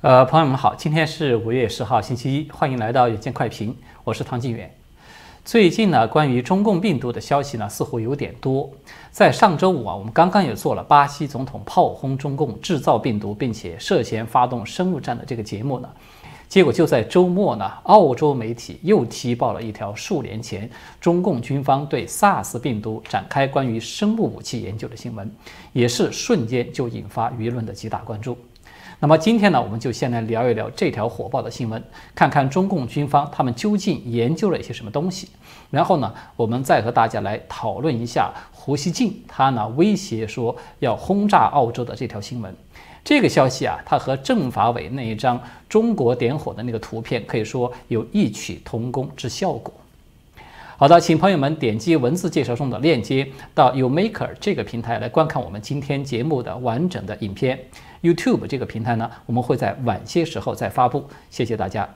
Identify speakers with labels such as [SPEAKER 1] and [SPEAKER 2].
[SPEAKER 1] 呃，朋友们好，今天是五月十号，星期一，欢迎来到远见快评，我是唐晋远。最近呢，关于中共病毒的消息呢，似乎有点多。在上周五啊，我们刚刚也做了巴西总统炮轰中共制造病毒，并且涉嫌发动生物战的这个节目呢，结果就在周末呢，澳洲媒体又踢爆了一条数年前中共军方对 SARS 病毒展开关于生物武器研究的新闻，也是瞬间就引发舆论的极大关注。那么今天呢，我们就先来聊一聊这条火爆的新闻，看看中共军方他们究竟研究了一些什么东西。然后呢，我们再和大家来讨论一下胡锡进他呢威胁说要轰炸澳洲的这条新闻。这个消息啊，它和政法委那一张中国点火的那个图片可以说有异曲同工之效果。好的，请朋友们点击文字介绍中的链接，到 YouMaker 这个平台来观看我们今天节目的完整的影片。YouTube 这个平台呢，我们会在晚些时候再发布。谢谢大家。